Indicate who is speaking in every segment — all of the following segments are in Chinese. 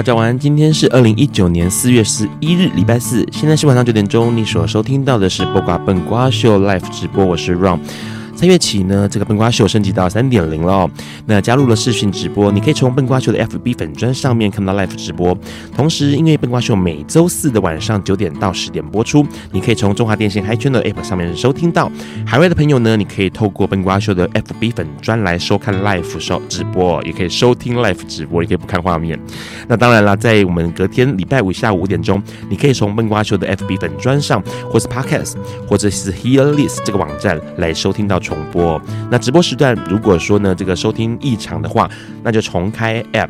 Speaker 1: 大家晚安。今天是二零一九年四月十一日，礼拜四。现在是晚上九点钟。你所收听到的是播瓜笨瓜秀 Live 直播，我是 Ron。三月起呢，这个笨瓜秀升级到三点零了哦。那加入了视讯直播，你可以从笨瓜秀的 FB 粉专上面看到 Live 直播。同时，因为笨瓜秀每周四的晚上九点到十点播出，你可以从中华电信 Hi Channel 的 App 上面收听到。海外的朋友呢，你可以透过笨瓜秀的 FB 粉专来收看 Live 收直播，也可以收听 Live 直播，也可以不看画面。那当然了，在我们隔天礼拜五下午五点钟，你可以从笨瓜秀的 FB 粉专上，或是 Podcast，或者是 Hear List 这个网站来收听到。重播。那直播时段，如果说呢，这个收听异常的话，那就重开 app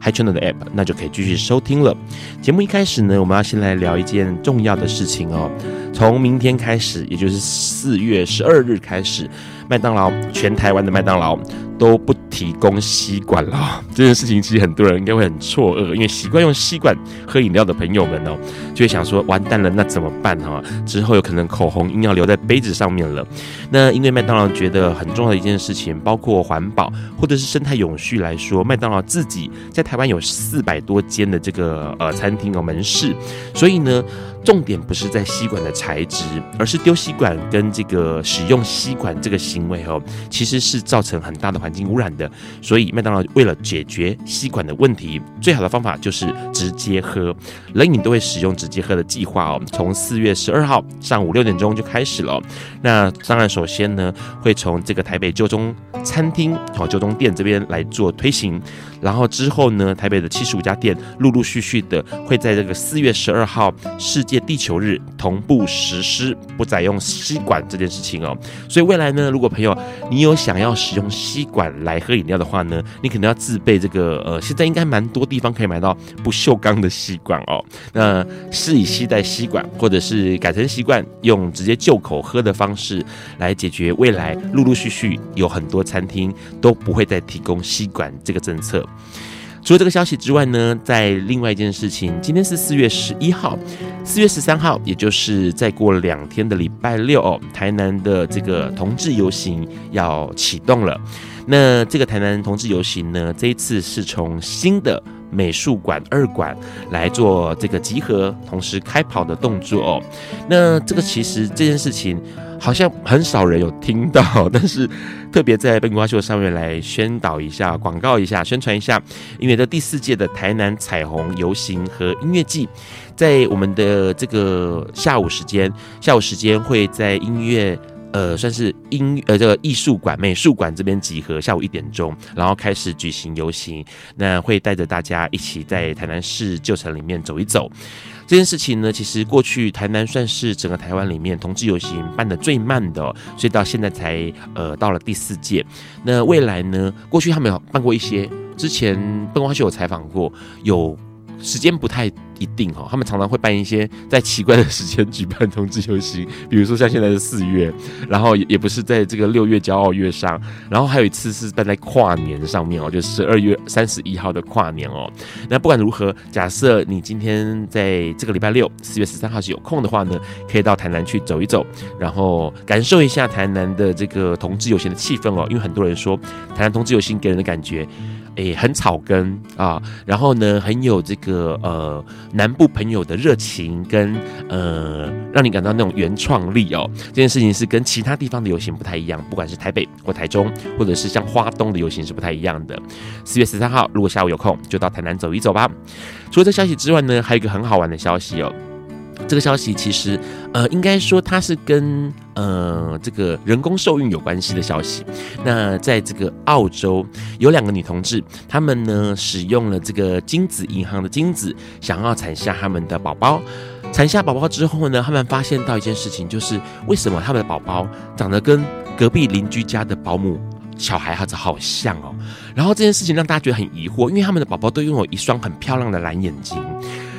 Speaker 1: Hi Channel 的 App，那就可以继续收听了。节目一开始呢，我们要先来聊一件重要的事情哦。从明天开始，也就是四月十二日开始，麦当劳全台湾的麦当劳都不提供吸管了。这件事情其实很多人应该会很错愕，因为习惯用吸管喝饮料的朋友们哦，就会想说完蛋了，那怎么办哈？之后有可能口红硬要留在杯子上面了。那因为麦当劳觉得很重要的一件事情，包括环保或者是生态永续来说，麦当劳自己在台湾有四百多间的这个呃餐厅和门市，所以呢。重点不是在吸管的材质，而是丢吸管跟这个使用吸管这个行为哦，其实是造成很大的环境污染的。所以麦当劳为了解决吸管的问题，最好的方法就是直接喝，冷饮都会使用直接喝的计划哦。从四月十二号上午六点钟就开始了。那当然，首先呢会从这个台北旧中餐厅哦旧中店这边来做推行，然后之后呢台北的七十五家店陆陆续续的会在这个四月十二号世界地球日同步实施不再用吸管这件事情哦，所以未来呢，如果朋友你有想要使用吸管来喝饮料的话呢，你可能要自备这个呃，现在应该蛮多地方可以买到不锈钢的吸管哦。那是以吸带吸管，或者是改成习惯用直接就口喝的方式来解决未来陆陆续续有很多餐厅都不会再提供吸管这个政策。除了这个消息之外呢，在另外一件事情，今天是四月十一号，四月十三号，也就是再过两天的礼拜六哦，台南的这个同志游行要启动了。那这个台南同志游行呢，这一次是从新的美术馆二馆来做这个集合，同时开跑的动作哦。那这个其实这件事情好像很少人有听到，但是特别在笨瓜秀上面来宣导一下、广告一下、宣传一下，因为这第四届的台南彩虹游行和音乐季，在我们的这个下午时间，下午时间会在音乐。呃，算是音呃这个艺术馆、美术馆这边集合，下午一点钟，然后开始举行游行。那会带着大家一起在台南市旧城里面走一走。这件事情呢，其实过去台南算是整个台湾里面同志游行办得最慢的，所以到现在才呃到了第四届。那未来呢，过去他们有办过一些，之前笨瓜秀有采访过，有时间不太。一定哈，他们常常会办一些在奇怪的时间举办同志游行，比如说像现在的四月，然后也不是在这个六月骄傲月上，然后还有一次是办在跨年上面哦，就十二月三十一号的跨年哦。那不管如何，假设你今天在这个礼拜六四月十三号是有空的话呢，可以到台南去走一走，然后感受一下台南的这个同志游行的气氛哦。因为很多人说台南同志游行给人的感觉，诶，很草根啊，然后呢，很有这个呃。南部朋友的热情跟呃，让你感到那种原创力哦，这件事情是跟其他地方的游行不太一样，不管是台北或台中，或者是像花东的游行是不太一样的。四月十三号，如果下午有空，就到台南走一走吧。除了这消息之外呢，还有一个很好玩的消息哦。这个消息其实，呃，应该说它是跟呃这个人工受孕有关系的消息。那在这个澳洲，有两个女同志，她们呢使用了这个精子银行的精子，想要产下他们的宝宝。产下宝宝之后呢，他们发现到一件事情，就是为什么他们的宝宝长得跟隔壁邻居家的保姆小孩子好像哦。然后这件事情让大家觉得很疑惑，因为他们的宝宝都拥有一双很漂亮的蓝眼睛。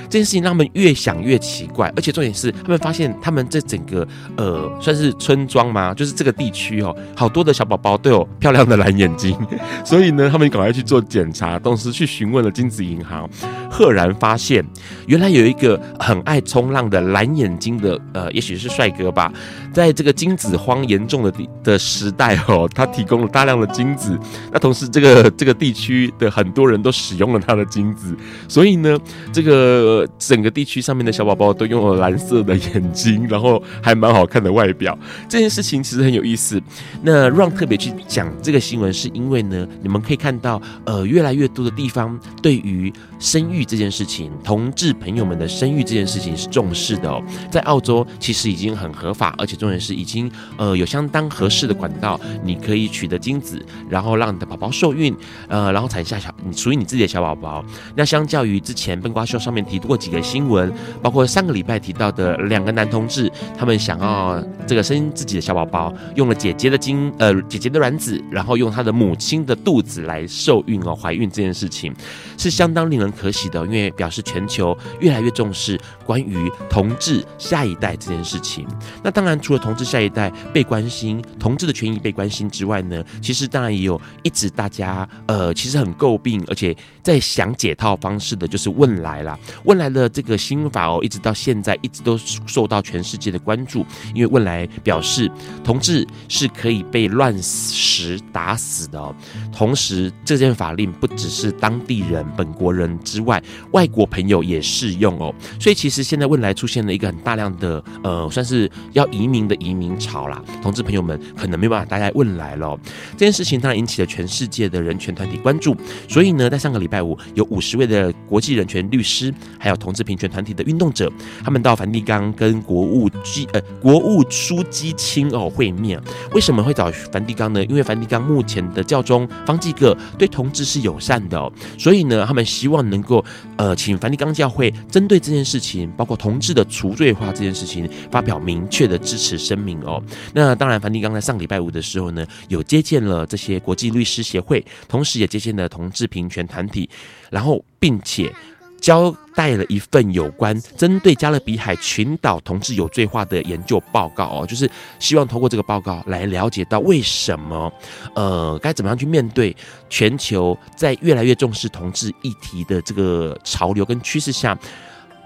Speaker 1: 这件事情让他们越想越奇怪，而且重点是，他们发现他们这整个呃算是村庄吗？就是这个地区哦，好多的小宝宝都有漂亮的蓝眼睛，所以呢，他们赶快去做检查，同时去询问了精子银行，赫然发现，原来有一个很爱冲浪的蓝眼睛的呃，也许是帅哥吧，在这个精子荒严重的的时代哦，他提供了大量的精子，那同时这个这个地区的很多人都使用了他的精子，所以呢，这个。整个地区上面的小宝宝都拥有蓝色的眼睛，然后还蛮好看的外表。这件事情其实很有意思。那让特别去讲这个新闻，是因为呢，你们可以看到，呃，越来越多的地方对于生育这件事情，同志朋友们的生育这件事情是重视的哦。在澳洲，其实已经很合法，而且重点是已经呃有相当合适的管道，你可以取得精子，然后让你的宝宝受孕，呃，然后产下小你属于你自己的小宝宝。那相较于之前笨瓜秀上面提过几个新闻，包括上个礼拜提到的两个男同志，他们想要这个生自己的小宝宝，用了姐姐的精，呃，姐姐的卵子，然后用他的母亲的肚子来受孕哦，怀孕这件事情是相当令人可喜的，因为表示全球越来越重视关于同志下一代这件事情。那当然，除了同志下一代被关心，同志的权益被关心之外呢，其实当然也有一直大家呃，其实很诟病，而且在想解套方式的，就是问来啦，问。来的这个新法哦，一直到现在一直都受到全世界的关注，因为问来表示同志是可以被乱石打死的。同时，这件法令不只是当地人、本国人之外，外国朋友也适用哦。所以，其实现在未来出现了一个很大量的呃，算是要移民的移民潮啦。同志朋友们可能没办法待在未来了。这件事情当然引起了全世界的人权团体关注。所以呢，在上个礼拜五，有五十位的国际人权律师还有同志平权团体的运动者，他们到梵蒂冈跟国务机呃国务书记亲哦会面。为什么会找梵蒂冈呢？因为梵蒂冈目前的教宗方济各对同志是友善的，所以呢，他们希望能够呃请梵蒂冈教会针对这件事情，包括同志的除罪化这件事情，发表明确的支持声明哦。那当然，梵蒂冈在上礼拜五的时候呢，有接见了这些国际律师协会，同时也接见了同志平权团体，然后并且。交代了一份有关针对加勒比海群岛同志有罪化的研究报告哦，就是希望通过这个报告来了解到为什么，呃，该怎么样去面对全球在越来越重视同志议题的这个潮流跟趋势下，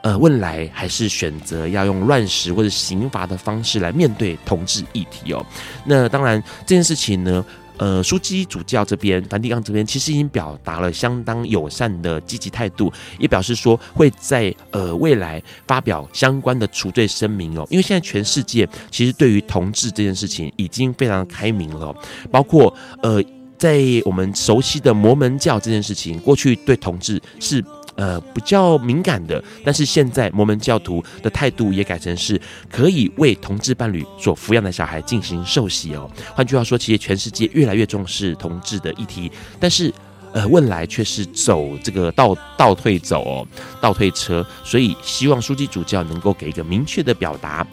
Speaker 1: 呃，汶莱还是选择要用乱石或者刑罚的方式来面对同志议题哦。那当然这件事情呢。呃，枢机主教这边，梵蒂冈这边其实已经表达了相当友善的积极态度，也表示说会在呃未来发表相关的除罪声明哦。因为现在全世界其实对于同志这件事情已经非常开明了，包括呃在我们熟悉的摩门教这件事情，过去对同志是。呃，比较敏感的，但是现在摩门教徒的态度也改成是可以为同志伴侣所抚养的小孩进行受洗哦。换句话说，其实全世界越来越重视同志的议题，但是呃，汶莱却是走这个倒倒退走哦，倒退车，所以希望书记主教能够给一个明确的表达。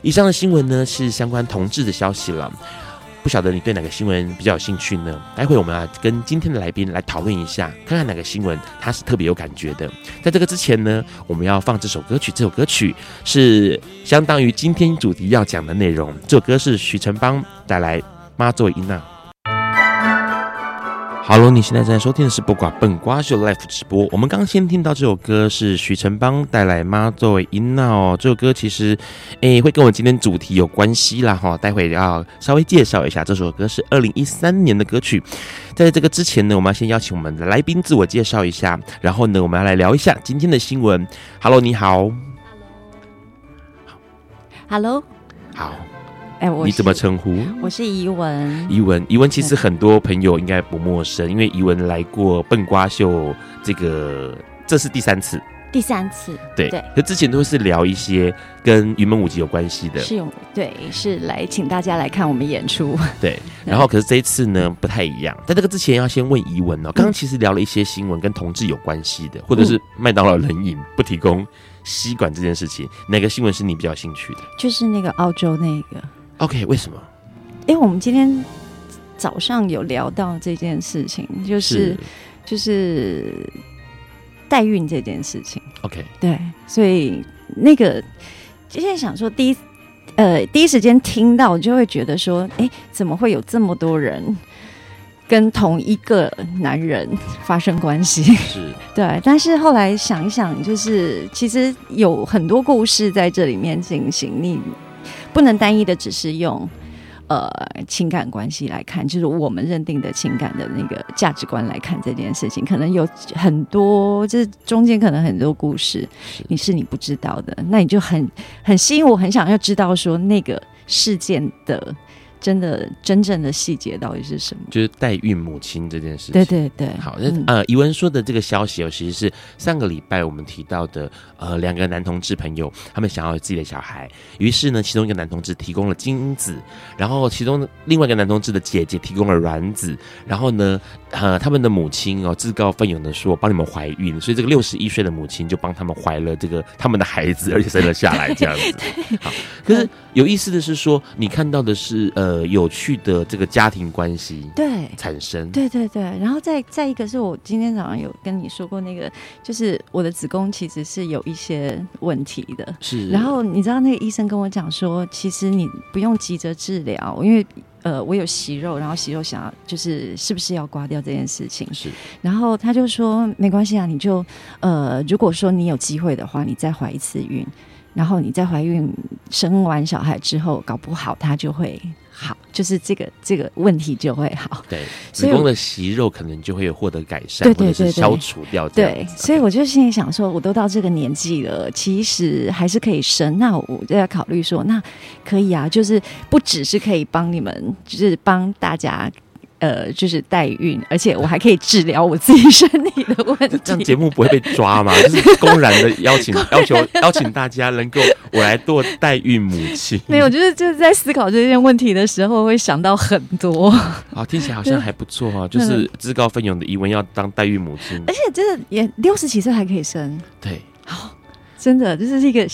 Speaker 1: 以上的新闻呢，是相关同志的消息了。不晓得你对哪个新闻比较有兴趣呢？待会我们啊跟今天的来宾来讨论一下，看看哪个新闻他是特别有感觉的。在这个之前呢，我们要放这首歌曲，这首歌曲是相当于今天主题要讲的内容。这首歌是徐成邦带来《妈祖一娜仔》。哈喽，你现在正在收听的是不瓜笨瓜秀 Live 直播。我们刚先听到这首歌是徐成邦带来妈祖的囡仔哦。这首歌其实，诶，会跟我今天主题有关系啦哈。待会要稍微介绍一下，这首歌是二零一三年的歌曲。在这个之前呢，我们要先邀请我们的来宾自我介绍一下，然后呢，我们要来聊一下今天的新闻。哈喽，你好。
Speaker 2: 哈喽。
Speaker 1: 好。
Speaker 2: 哎，我
Speaker 1: 你怎么称呼？
Speaker 2: 我是怡文。
Speaker 1: 怡文，怡文其实很多朋友应该不陌生，因为怡文来过笨瓜秀，这个这是第三次。
Speaker 2: 第三次，
Speaker 1: 对
Speaker 2: 对。
Speaker 1: 可之前都是聊一些跟云门舞集有关系的，
Speaker 2: 是有对，是来请大家来看我们演出。
Speaker 1: 对，然后可是这一次呢不太一样。在这个之前要先问怡文哦，刚刚其实聊了一些新闻跟同志有关系的，或者是麦当劳冷饮不提供吸管这件事情，哪个新闻是你比较兴趣的？
Speaker 2: 就是那个澳洲那个。
Speaker 1: OK，为什么？
Speaker 2: 因为我们今天早上有聊到这件事情，就是，是就是代孕这件事情。
Speaker 1: OK，
Speaker 2: 对，所以那个就现在想说，第一呃第一时间听到，就会觉得说，哎，怎么会有这么多人跟同一个男人发生关系？
Speaker 1: 是，
Speaker 2: 对。但是后来想一想，就是其实有很多故事在这里面进行，你不能单一的只是用。呃，情感关系来看，就是我们认定的情感的那个价值观来看这件事情，可能有很多，就是中间可能很多故事，你是你不知道的，那你就很很吸引我，很想要知道说那个事件的。真的真正的细节到底是什么？
Speaker 1: 就是代孕母亲这件事情。
Speaker 2: 对对对，
Speaker 1: 好，那、嗯、呃，怡文说的这个消息哦，其实是上个礼拜我们提到的，呃，两个男同志朋友，他们想要有自己的小孩，于是呢，其中一个男同志提供了精子，然后其中另外一个男同志的姐姐提供了卵子，然后呢，呃，他们的母亲哦自告奋勇的说帮你们怀孕，所以这个六十一岁的母亲就帮他们怀了这个他们的孩子，而且生了下来这样子。好，可是有意思的是说，你看到的是呃。呃，有趣的这个家庭关系对产生，
Speaker 2: 对对对，然后再再一个是我今天早上有跟你说过那个，就是我的子宫其实是有一些问题的，
Speaker 1: 是。
Speaker 2: 然后你知道那个医生跟我讲说，其实你不用急着治疗，因为呃我有息肉，然后息肉想要就是是不是要刮掉这件事情，
Speaker 1: 是。
Speaker 2: 然后他就说没关系啊，你就呃如果说你有机会的话，你再怀一次孕，然后你再怀孕生完小孩之后，搞不好他就会。好，就是这个这个问题就会好。
Speaker 1: 对，子宫的息肉可能就会有获得改善，对对对对，或者是消除掉。
Speaker 2: 对，所以我就心里想说，我都到这个年纪了，其实还是可以生。那我就在考虑说，那可以啊，就是不只是可以帮你们，就是帮大家。呃，就是代孕，而且我还可以治疗我自己身体的问题。
Speaker 1: 这样节目不会被抓吗？就是公然的邀请，要求邀请大家能够我来做代孕母亲。
Speaker 2: 没有，就是就是在思考这件问题的时候，会想到很多。
Speaker 1: 好，听起来好像还不错啊。就是自告奋勇的疑文要当代孕母亲，
Speaker 2: 而且真的也六十几岁还可以生。
Speaker 1: 对，
Speaker 2: 好，真的这是一个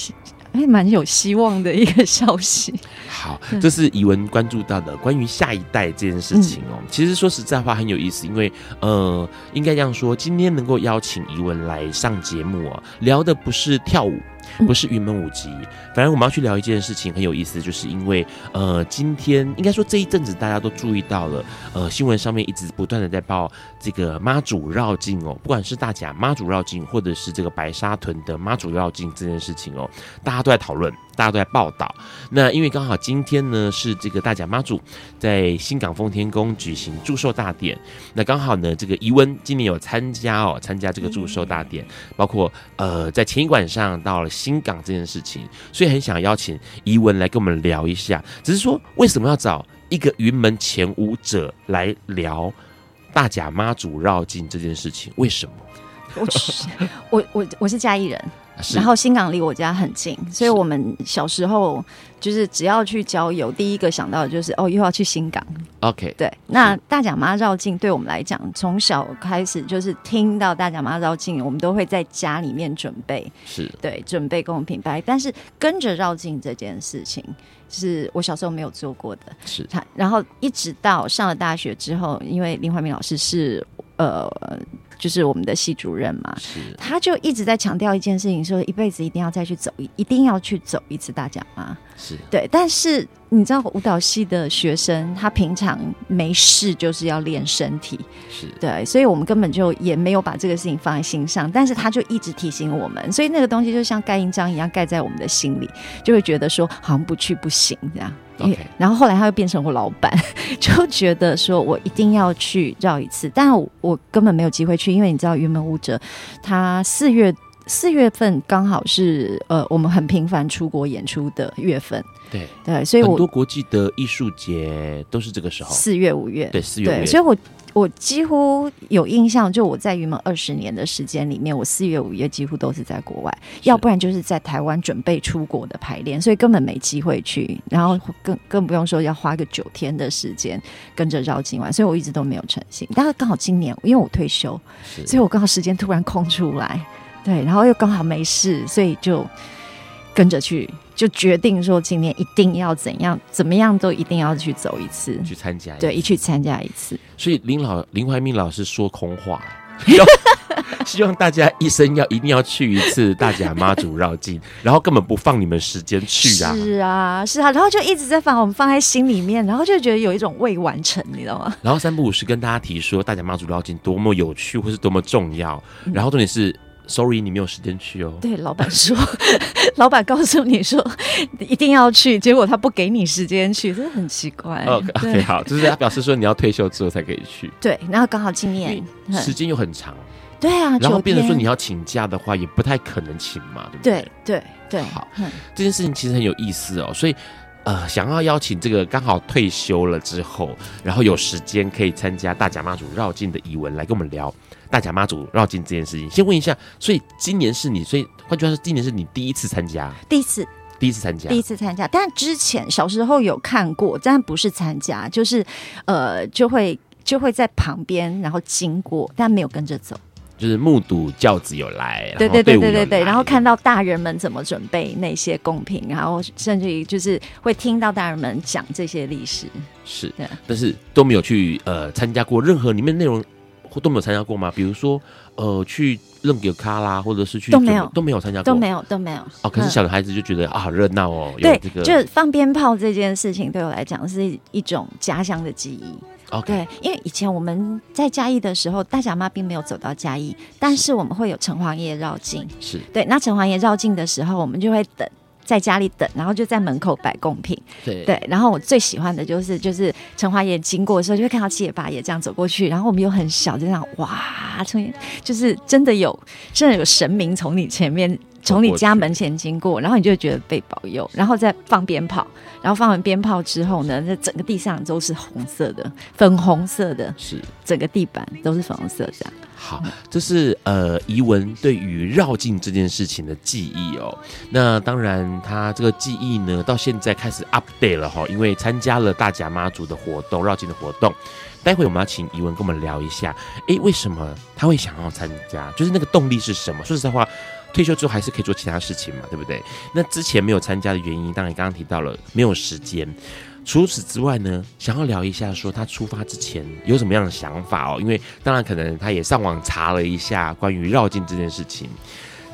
Speaker 2: 还蛮有希望的一个消息。
Speaker 1: 好，这是怡文关注到的关于下一代这件事情哦。嗯、其实说实在话很有意思，因为呃，应该这样说，今天能够邀请怡文来上节目啊，聊的不是跳舞。不是云门舞集，反正我们要去聊一件事情很有意思，就是因为呃，今天应该说这一阵子大家都注意到了，呃，新闻上面一直不断的在报这个妈祖绕境哦，不管是大甲妈祖绕境，或者是这个白沙屯的妈祖绕境这件事情哦，大家都在讨论。大家都在报道，那因为刚好今天呢是这个大甲妈祖在新港奉天宫举行祝寿大典，那刚好呢这个怡温今年有参加哦，参加这个祝寿大典，包括呃在前一晚上到了新港这件事情，所以很想邀请怡文来跟我们聊一下。只是说为什么要找一个云门前舞者来聊大甲妈祖绕境这件事情？为什么？
Speaker 2: 我我我我是嘉义人。然后新港离我家很近，所以我们小时候就是只要去郊游，第一个想到的就是哦，又要去新港。
Speaker 1: OK，
Speaker 2: 对。那大甲妈绕境对我们来讲，从小开始就是听到大甲妈绕境，我们都会在家里面准备，
Speaker 1: 是
Speaker 2: 对，准备贡品牌。但是跟着绕境这件事情，是我小时候没有做过的。
Speaker 1: 是。
Speaker 2: 然后一直到上了大学之后，因为林怀民老师是呃。就是我们的系主任嘛，他就一直在强调一件事情，说一辈子一定要再去走一，一定要去走一次大奖嘛。
Speaker 1: 是
Speaker 2: 对，但是你知道舞蹈系的学生，他平常没事就是要练身体，
Speaker 1: 是
Speaker 2: 对，所以我们根本就也没有把这个事情放在心上，但是他就一直提醒我们，所以那个东西就像盖印章一样盖在我们的心里，就会觉得说好像不去不行这
Speaker 1: 样。
Speaker 2: 然后后来他又变成我老板，就觉得说我一定要去绕一次，但我，我根本没有机会去，因为你知道云门舞者，他四月四月份刚好是呃我们很频繁出国演出的月份。
Speaker 1: 对
Speaker 2: 对，所以我
Speaker 1: 很多国际的艺术节都是这个时候，
Speaker 2: 四月五月。
Speaker 1: 对，四月五月。
Speaker 2: 所以我我几乎有印象，就我在云门二十年的时间里面，我四月五月几乎都是在国外，要不然就是在台湾准备出国的排练，所以根本没机会去。然后更更不用说要花个九天的时间跟着绕境玩，所以我一直都没有成行。但是刚好今年，因为我退休，所以我刚好时间突然空出来，对，然后又刚好没事，所以就跟着去。就决定说今年一定要怎样怎么样都一定要去走一次，
Speaker 1: 去参加，
Speaker 2: 对，一去参加一次。
Speaker 1: 所以林老林怀民老师说空话，希望大家一生要一定要去一次大甲妈祖绕境，然后根本不放你们时间去啊！
Speaker 2: 是啊，是啊，然后就一直在把我们放在心里面，然后就觉得有一种未完成，你知道吗？
Speaker 1: 然后三不五时跟大家提说大甲妈祖绕境多么有趣，或是多么重要，然后重点是。Sorry，你没有时间去哦。
Speaker 2: 对，老板说，老板告诉你说一定要去，结果他不给你时间去，真的很奇怪。
Speaker 1: OK，, okay 好，就是他表示说你要退休之后才可以去。
Speaker 2: 对，然后刚好今年
Speaker 1: 时间又很长。
Speaker 2: 对啊，
Speaker 1: 然后变成说你要请假的话，也不太可能请嘛，对不对？
Speaker 2: 对对对。好，
Speaker 1: 这件事情其实很有意思哦，所以呃，想要邀请这个刚好退休了之后，然后有时间可以参加大甲妈祖绕境的怡文来跟我们聊。大甲妈祖绕境这件事情，先问一下，所以今年是你，所以换句话说，今年是你第一次参加，
Speaker 2: 第一次，
Speaker 1: 第一次参加，
Speaker 2: 第一次参加。但之前小时候有看过，但不是参加，就是呃，就会就会在旁边，然后经过，但没有跟着走，
Speaker 1: 就是目睹教子有来，
Speaker 2: 对对对对对对，然后看到大人们怎么准备那些贡品，然后甚至于就是会听到大人们讲这些历史，
Speaker 1: 是，对。但是都没有去呃参加过任何里面内容。都没有参加过吗？比如说，呃，去认个卡啦，或者是去
Speaker 2: 都没有，
Speaker 1: 都没有参加过，
Speaker 2: 都没有，都没有。
Speaker 1: 哦，可是小的孩子就觉得、嗯、啊，好热闹哦。
Speaker 2: 对，
Speaker 1: 这个、
Speaker 2: 就放鞭炮这件事情对我来讲是一种家乡的记忆。
Speaker 1: OK，
Speaker 2: 对，因为以前我们在嘉义的时候，大甲妈并没有走到嘉义，但是我们会有城隍爷绕境。
Speaker 1: 是
Speaker 2: 对，那城隍爷绕境的时候，我们就会等。在家里等，然后就在门口摆贡品。
Speaker 1: 对
Speaker 2: 对，然后我最喜欢的就是，就是陈华爷经过的时候，就会看到七爷八爷这样走过去，然后我们又很小，就这样哇，从就是真的有，真的有神明从你前面。从你家门前经过，然后你就会觉得被保佑，然后再放鞭炮，然后放完鞭炮之后呢，那整个地上都是红色的，粉红色的，
Speaker 1: 是
Speaker 2: 整个地板都是粉红色这样。
Speaker 1: 好，这是呃怡文对于绕境这件事情的记忆哦。那当然，他这个记忆呢，到现在开始 update 了哈，因为参加了大甲妈祖的活动，绕境的活动。待会我们要请怡文跟我们聊一下，哎，为什么他会想要参加？就是那个动力是什么？说实在话。退休之后还是可以做其他事情嘛，对不对？那之前没有参加的原因，当然刚刚提到了没有时间。除此之外呢，想要聊一下说他出发之前有什么样的想法哦？因为当然可能他也上网查了一下关于绕境这件事情。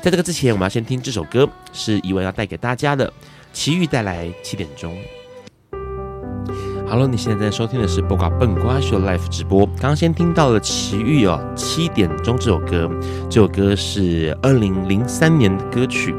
Speaker 1: 在这个之前，我们要先听这首歌，是怡文要带给大家的，奇遇带来七点钟。Hello，你现在在收听的是《播瓜笨瓜秀》Live 直播。刚刚先听到了奇遇哦，七点钟这首歌，这首歌是二零零三年的歌曲。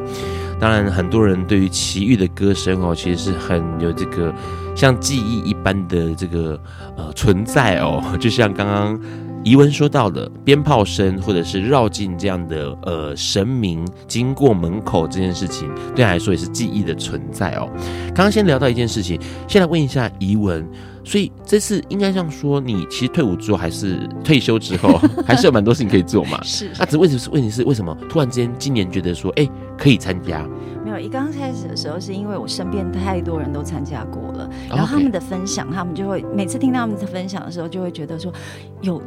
Speaker 1: 当然，很多人对于奇遇的歌声哦，其实是很有这个像记忆一般的这个呃存在哦，就像刚刚。怡文说到的鞭炮声，或者是绕境这样的呃神明经过门口这件事情，对他来说也是记忆的存在哦。刚刚先聊到一件事情，先来问一下怡文，所以这次应该这样说，你其实退伍之后还是退休之后，还是有蛮多事情可以做嘛？
Speaker 2: 是。
Speaker 1: 那只问题是问题是为什么突然之间今年觉得说，哎、欸，可以参加？
Speaker 2: 没有，一刚开始的时候是因为我身边太多人都参加过了，然后他们的分享，他们就会每次听到他们的分享的时候，就会觉得说有。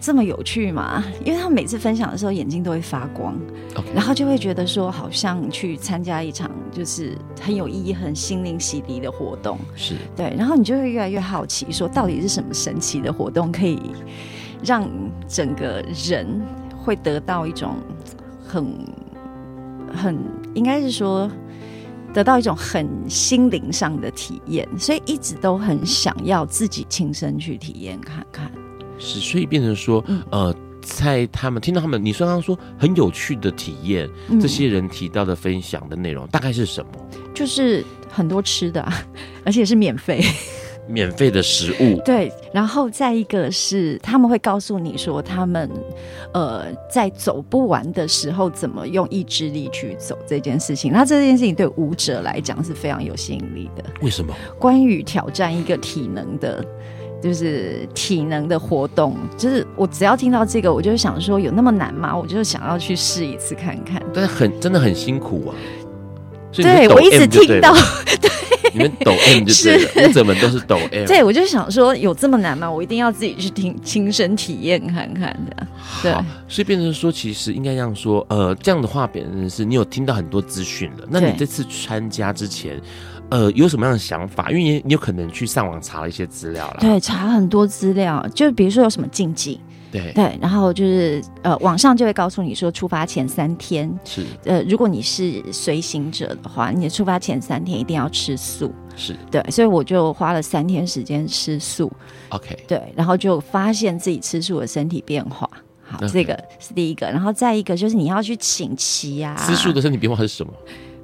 Speaker 2: 这么有趣吗？因为他们每次分享的时候眼睛都会发光.然后就会觉得说好像去参加一场就是很有意义、很心灵洗涤的活动，
Speaker 1: 是
Speaker 2: 对，然后你就会越来越好奇，说到底是什么神奇的活动可以让整个人会得到一种很很应该是说得到一种很心灵上的体验，所以一直都很想要自己亲身去体验看看。
Speaker 1: 是，所以变成说，呃，在他们听到他们，你刚刚说很有趣的体验，嗯、这些人提到的分享的内容大概是什么？
Speaker 2: 就是很多吃的，而且是免费。
Speaker 1: 免费的食物。
Speaker 2: 对，然后再一个是他们会告诉你说，他们呃在走不完的时候怎么用意志力去走这件事情。那这件事情对舞者来讲是非常有吸引力的。
Speaker 1: 为什么？
Speaker 2: 关于挑战一个体能的。就是体能的活动，就是我只要听到这个，我就想说有那么难吗？我就想要去试一次看看。
Speaker 1: 但是很真的很辛苦啊！
Speaker 2: 对，我一直听到，对，
Speaker 1: 你们抖 M 就对了，舞者们都是抖 M。
Speaker 2: 对，我就想说有这么难吗？我一定要自己去听亲身体验看看的。对，
Speaker 1: 所以变成说，其实应该这样说，呃，这样的话，变成是你有听到很多资讯了。那你这次参加之前。呃，有什么样的想法？因为你你有可能去上网查了一些资料了，
Speaker 2: 对，查很多资料，就比如说有什么禁忌，
Speaker 1: 对。
Speaker 2: 对，然后就是呃，网上就会告诉你说，出发前三天
Speaker 1: 是。
Speaker 2: 呃，如果你是随行者的话，你的出发前三天一定要吃素，
Speaker 1: 是。
Speaker 2: 对，所以我就花了三天时间吃素
Speaker 1: ，OK，
Speaker 2: 对，然后就发现自己吃素的身体变化，好.这个是第一个，然后再一个就是你要去请期啊，
Speaker 1: 吃素的身体变化是什么？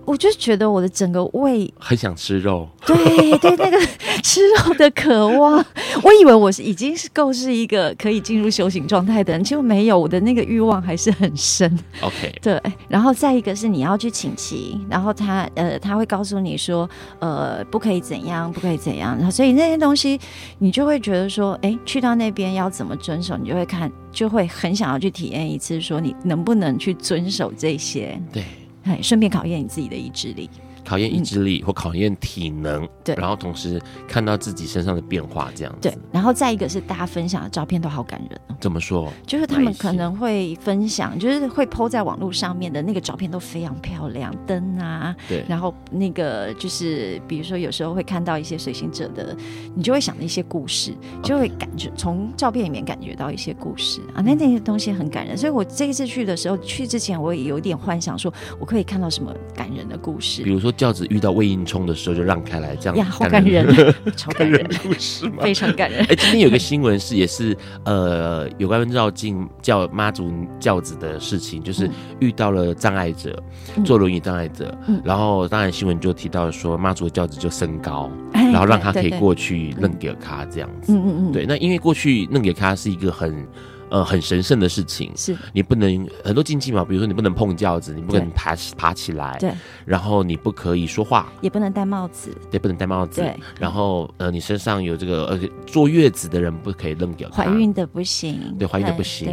Speaker 2: 我就觉得我的整个胃
Speaker 1: 很想吃肉，
Speaker 2: 对对，那个 吃肉的渴望，我以为我是已经是够是一个可以进入修行状态的人，结果没有，我的那个欲望还是很深。
Speaker 1: OK，
Speaker 2: 对，然后再一个是你要去请期，然后他呃他会告诉你说呃不可以怎样，不可以怎样，然后所以那些东西你就会觉得说，哎，去到那边要怎么遵守，你就会看，就会很想要去体验一次，说你能不能去遵守这些。
Speaker 1: 对。
Speaker 2: 哎，顺便考验你自己的意志力。
Speaker 1: 考验意志力或考验体能，
Speaker 2: 对，
Speaker 1: 然后同时看到自己身上的变化，这样子。
Speaker 2: 对，然后再一个是大家分享的照片都好感人哦。
Speaker 1: 怎么说？
Speaker 2: 就是他们可能会分享，就是会 po 在网络上面的那个照片都非常漂亮，灯啊，
Speaker 1: 对，
Speaker 2: 然后那个就是比如说有时候会看到一些随行者的，你就会想一些故事，就会感觉从照片里面感觉到一些故事啊，那那些东西很感人。所以我这一次去的时候，去之前我也有点幻想，说我可以看到什么感人的故事，
Speaker 1: 比如说。轿子遇到魏应冲的时候就让开来，这样
Speaker 2: 呀，好感人，超感人的故事吗？非常感人。
Speaker 1: 哎，今天有个新闻是，也是呃，有关绕境叫妈祖轿子的事情，就是遇到了障碍者，嗯、坐轮椅障碍者、嗯，然后当然新闻就提到说妈祖的轿子就升高、嗯，然后让他可以过去楞给卡这样子。嗯嗯嗯，对，那因为过去楞给卡是一个很。呃，很神圣的事情，
Speaker 2: 是。
Speaker 1: 你不能很多禁忌嘛，比如说你不能碰轿子，你不能爬爬起来，
Speaker 2: 对，
Speaker 1: 然后你不可以说话，
Speaker 2: 也不能戴帽子，
Speaker 1: 对，不能戴帽子，
Speaker 2: 对，
Speaker 1: 然后呃，你身上有这个呃，坐月子的人不可以扔掉，
Speaker 2: 怀孕的不行，
Speaker 1: 对，怀孕的不行，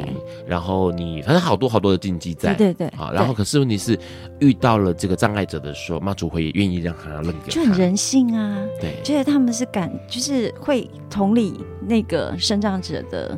Speaker 1: 然后你反正好多好多的禁忌在，
Speaker 2: 对对对，
Speaker 1: 好，然后可是问题是遇到了这个障碍者的时候，妈祖会也愿意让他扔掉，
Speaker 2: 就很人性啊，
Speaker 1: 对，
Speaker 2: 就是他们是感，就是会同理那个生长者的。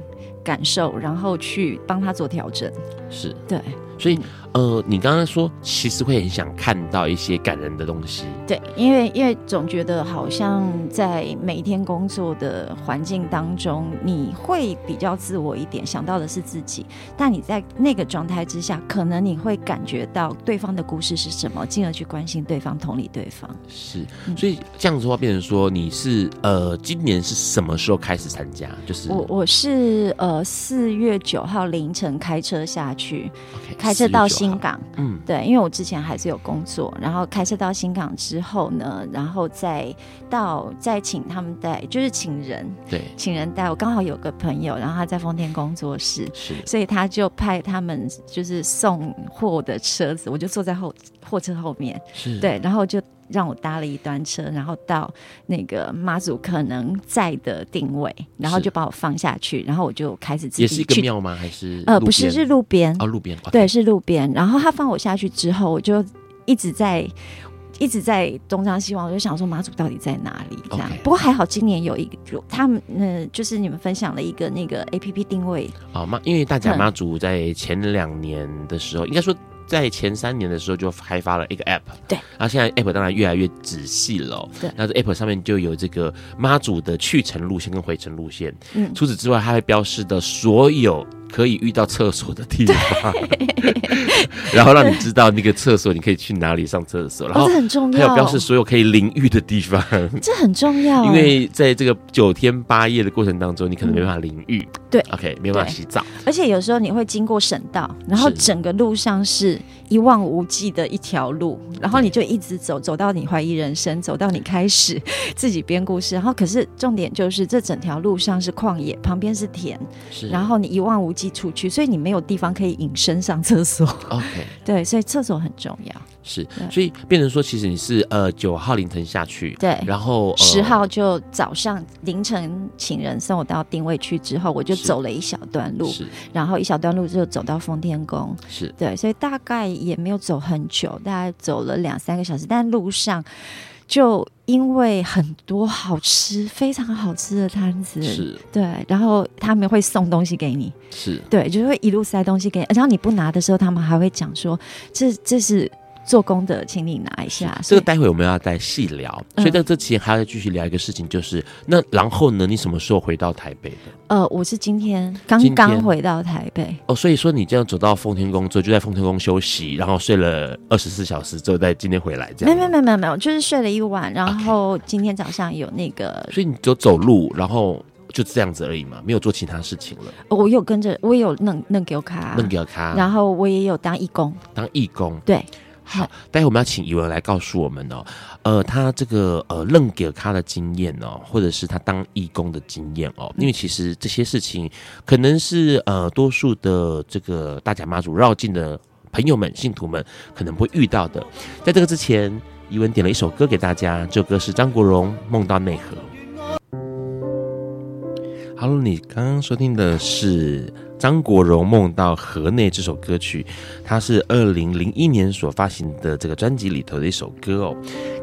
Speaker 2: 感受，然后去帮他做调整，
Speaker 1: 是
Speaker 2: 对，
Speaker 1: 所以。呃，你刚刚说其实会很想看到一些感人的东西，
Speaker 2: 对，因为因为总觉得好像在每一天工作的环境当中，你会比较自我一点，想到的是自己，但你在那个状态之下，可能你会感觉到对方的故事是什么，进而去关心对方，同理对方。
Speaker 1: 是，所以这样子的话，变成说你是呃，今年是什么时候开始参加？就是我
Speaker 2: 我是呃四月九号凌晨开车下去，okay, 开车到。新港，嗯，对，因为我之前还是有工作，然后开车到新港之后呢，然后再到再请他们带，就是请人，
Speaker 1: 对，
Speaker 2: 请人带。我刚好有个朋友，然后他在丰田工作室，
Speaker 1: 是，
Speaker 2: 所以他就派他们就是送货的车子，我就坐在后货车后面，
Speaker 1: 是
Speaker 2: 对，然后就。让我搭了一段车，然后到那个妈祖可能在的定位，然后就把我放下去，然后我就开始自己去。
Speaker 1: 也是一个庙吗？还是
Speaker 2: 呃，不是，是路边
Speaker 1: 哦，路边
Speaker 2: 对，是路边。然后他放我下去之后，我就一直在一直在东张西望，我就想说妈祖到底在哪里？这样。Okay. 不过还好，今年有一个他们，嗯、呃，就是你们分享了一个那个 APP 定位
Speaker 1: 哦，妈，因为大甲妈祖在前两年的时候，应该说。在前三年的时候就开发了一个 App，
Speaker 2: 对，
Speaker 1: 然后现在 App 当然越来越仔细了，哦，对，那这 App 上面就有这个妈祖的去程路线跟回程路线，嗯，除此之外，它会标示的所有。可以遇到厕所的地方，然后让你知道那个厕所你可以去哪里上厕所，然后很重要。还有标示所有可以淋浴的地方，
Speaker 2: 这很重要，
Speaker 1: 因为在这个九天八夜的过程当中，你可能没办法淋浴，
Speaker 2: 对
Speaker 1: ，OK，没办法洗澡，
Speaker 2: 而且有时候你会经过省道，然后整个路上是一望无际的一条路，然后你就一直走，走到你怀疑人生，走到你开始自己编故事。然后，可是重点就是这整条路上是旷野，旁边是田，是然后你一望无际出去，所以你没有地方可以隐身上厕所。
Speaker 1: OK，
Speaker 2: 对，所以厕所很重要。
Speaker 1: 是，所以变成说，其实你是呃九号凌晨下去，
Speaker 2: 对，
Speaker 1: 然后
Speaker 2: 十、呃、号就早上凌晨请人送我到定位区之后，我就走了一小段路，是，然后一小段路就走到奉天宫，
Speaker 1: 是。
Speaker 2: 对，所以大概也没有走很久，大概走了两三个小时，但路上就因为很多好吃、非常好吃的摊子，
Speaker 1: 是。
Speaker 2: 对，然后他们会送东西给你，
Speaker 1: 是。对，
Speaker 2: 就是会一路塞东西给你，然后你不拿的时候，他们还会讲说，这这是。做工的，请你拿一下。
Speaker 1: 这个待会我们要再细聊，所以在这期间还要继续聊一个事情，就是、嗯、那然后呢？你什么时候回到台北的？
Speaker 2: 呃，我是今天刚刚回到台北。
Speaker 1: 哦，所以说你这样走到奉天宫之后，就在奉天宫休息，然后睡了二十四小时之后，再今天回来这样。
Speaker 2: 没有没有没有没有，就是睡了一晚，然后今天早上有那个。
Speaker 1: 所以你就走路，然后就这样子而已嘛，没有做其他事情了。
Speaker 2: 我有跟着，我也有弄弄给我卡，
Speaker 1: 弄给我卡，
Speaker 2: 然后我也有当义工，
Speaker 1: 当义工，
Speaker 2: 对。
Speaker 1: 好，待会我们要请怡文来告诉我们哦，呃，他这个呃认给他的经验哦，或者是他当义工的经验哦，因为其实这些事情可能是呃多数的这个大甲妈祖绕境的朋友们、信徒们可能不会遇到的。在这个之前，怡文点了一首歌给大家，这首歌是张国荣《梦到内河》。Hello，你刚刚收听的是。张国荣《梦到河内》这首歌曲，它是二零零一年所发行的这个专辑里头的一首歌哦。